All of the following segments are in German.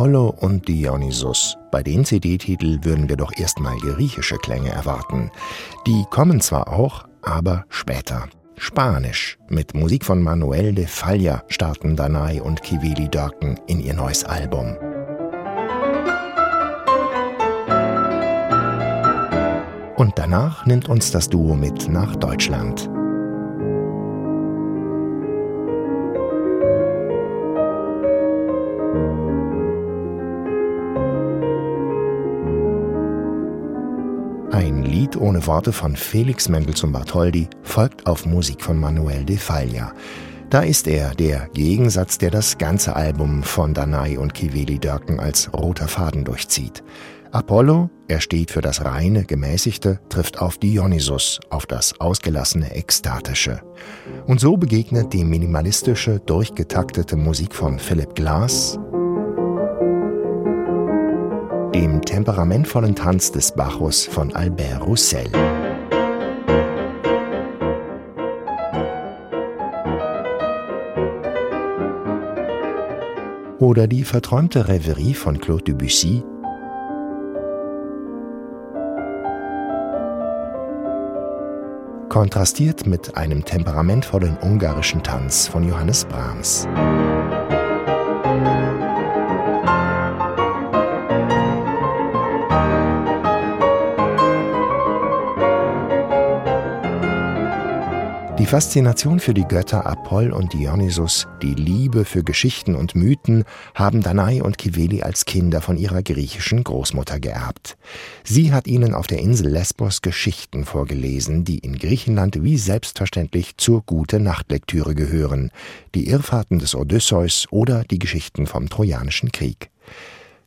Apollo und Dionysus. Bei den CD-Titel würden wir doch erstmal griechische Klänge erwarten. Die kommen zwar auch, aber später. Spanisch. Mit Musik von Manuel de Falla starten Danai und Kivili Dörken in ihr neues Album. Und danach nimmt uns das Duo mit nach Deutschland. Ohne Worte von Felix Mendelssohn Bartholdy folgt auf Musik von Manuel de Falla. Da ist er, der Gegensatz, der das ganze Album von Danai und Kiveli Dörken als roter Faden durchzieht. Apollo, er steht für das reine, gemäßigte, trifft auf Dionysus, auf das ausgelassene, ekstatische. Und so begegnet die minimalistische, durchgetaktete Musik von Philip Glass dem temperamentvollen Tanz des Bacchus von Albert Roussel. Oder die verträumte Reverie von Claude Debussy kontrastiert mit einem temperamentvollen ungarischen Tanz von Johannes Brahms. Die Faszination für die Götter Apoll und Dionysus, die Liebe für Geschichten und Mythen haben Danae und Kiveli als Kinder von ihrer griechischen Großmutter geerbt. Sie hat ihnen auf der Insel Lesbos Geschichten vorgelesen, die in Griechenland wie selbstverständlich zur Gute-Nacht-Lektüre gehören, die Irrfahrten des Odysseus oder die Geschichten vom Trojanischen Krieg.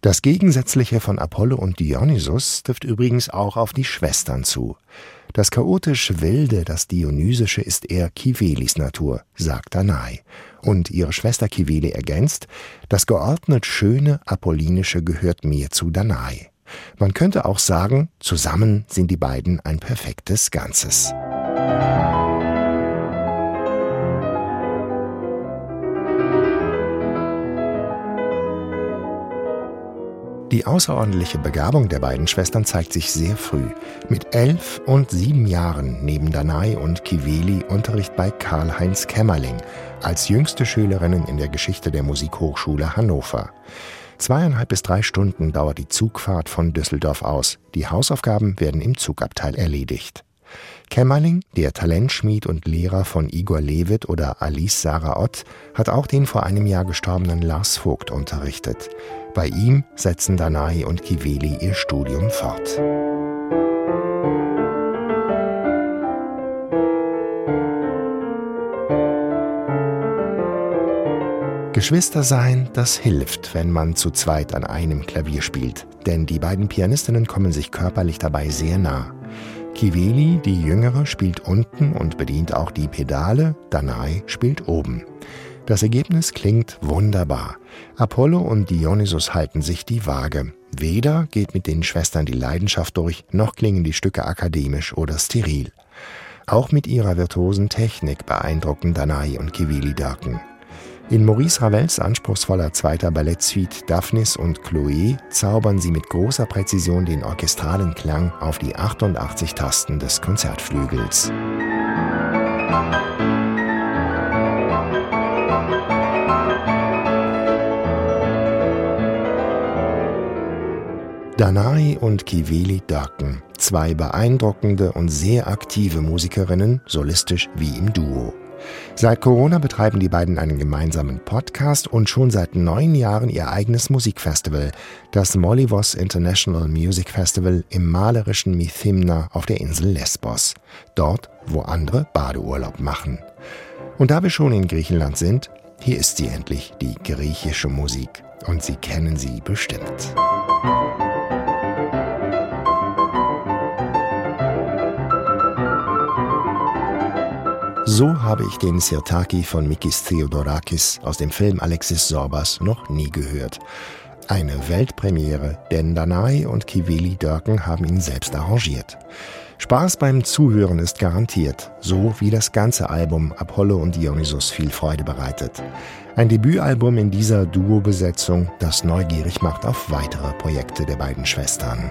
Das Gegensätzliche von Apollo und Dionysus trifft übrigens auch auf die Schwestern zu. Das chaotisch Wilde, das Dionysische ist eher Kivelis Natur, sagt Danae. Und ihre Schwester Kiveli ergänzt, das geordnet Schöne, Apollinische gehört mir zu Danae. Man könnte auch sagen, zusammen sind die beiden ein perfektes Ganzes. Die außerordentliche Begabung der beiden Schwestern zeigt sich sehr früh. Mit elf und sieben Jahren nehmen Danai und Kiveli Unterricht bei Karl-Heinz Kämmerling als jüngste Schülerinnen in der Geschichte der Musikhochschule Hannover. Zweieinhalb bis drei Stunden dauert die Zugfahrt von Düsseldorf aus. Die Hausaufgaben werden im Zugabteil erledigt. Kämmerling, der Talentschmied und Lehrer von Igor Levit oder Alice Sarah Ott, hat auch den vor einem Jahr gestorbenen Lars Vogt unterrichtet. Bei ihm setzen Danai und Kiveli ihr Studium fort. Geschwister sein, das hilft, wenn man zu zweit an einem Klavier spielt, denn die beiden Pianistinnen kommen sich körperlich dabei sehr nah. Kiveli, die Jüngere, spielt unten und bedient auch die Pedale, Danai spielt oben. Das Ergebnis klingt wunderbar. Apollo und Dionysus halten sich die Waage. Weder geht mit den Schwestern die Leidenschaft durch, noch klingen die Stücke akademisch oder steril. Auch mit ihrer virtuosen Technik beeindrucken Danai und Kivili Dörken. In Maurice Ravels anspruchsvoller zweiter Ballettsuite Daphnis und Chloé zaubern sie mit großer Präzision den orchestralen Klang auf die 88 Tasten des Konzertflügels. Danai und Kiveli Dörken, zwei beeindruckende und sehr aktive Musikerinnen, solistisch wie im Duo. Seit Corona betreiben die beiden einen gemeinsamen Podcast und schon seit neun Jahren ihr eigenes Musikfestival, das Mollivos International Music Festival im malerischen Mithimna auf der Insel Lesbos, dort, wo andere Badeurlaub machen. Und da wir schon in Griechenland sind, hier ist sie endlich, die griechische Musik. Und Sie kennen sie bestimmt. So habe ich den Sirtaki von Mikis Theodorakis aus dem Film Alexis Sorbas noch nie gehört. Eine Weltpremiere, denn Danai und Kiveli Dörken haben ihn selbst arrangiert. Spaß beim Zuhören ist garantiert, so wie das ganze Album Apollo und Dionysus viel Freude bereitet. Ein Debütalbum in dieser Duo-Besetzung, das neugierig macht auf weitere Projekte der beiden Schwestern.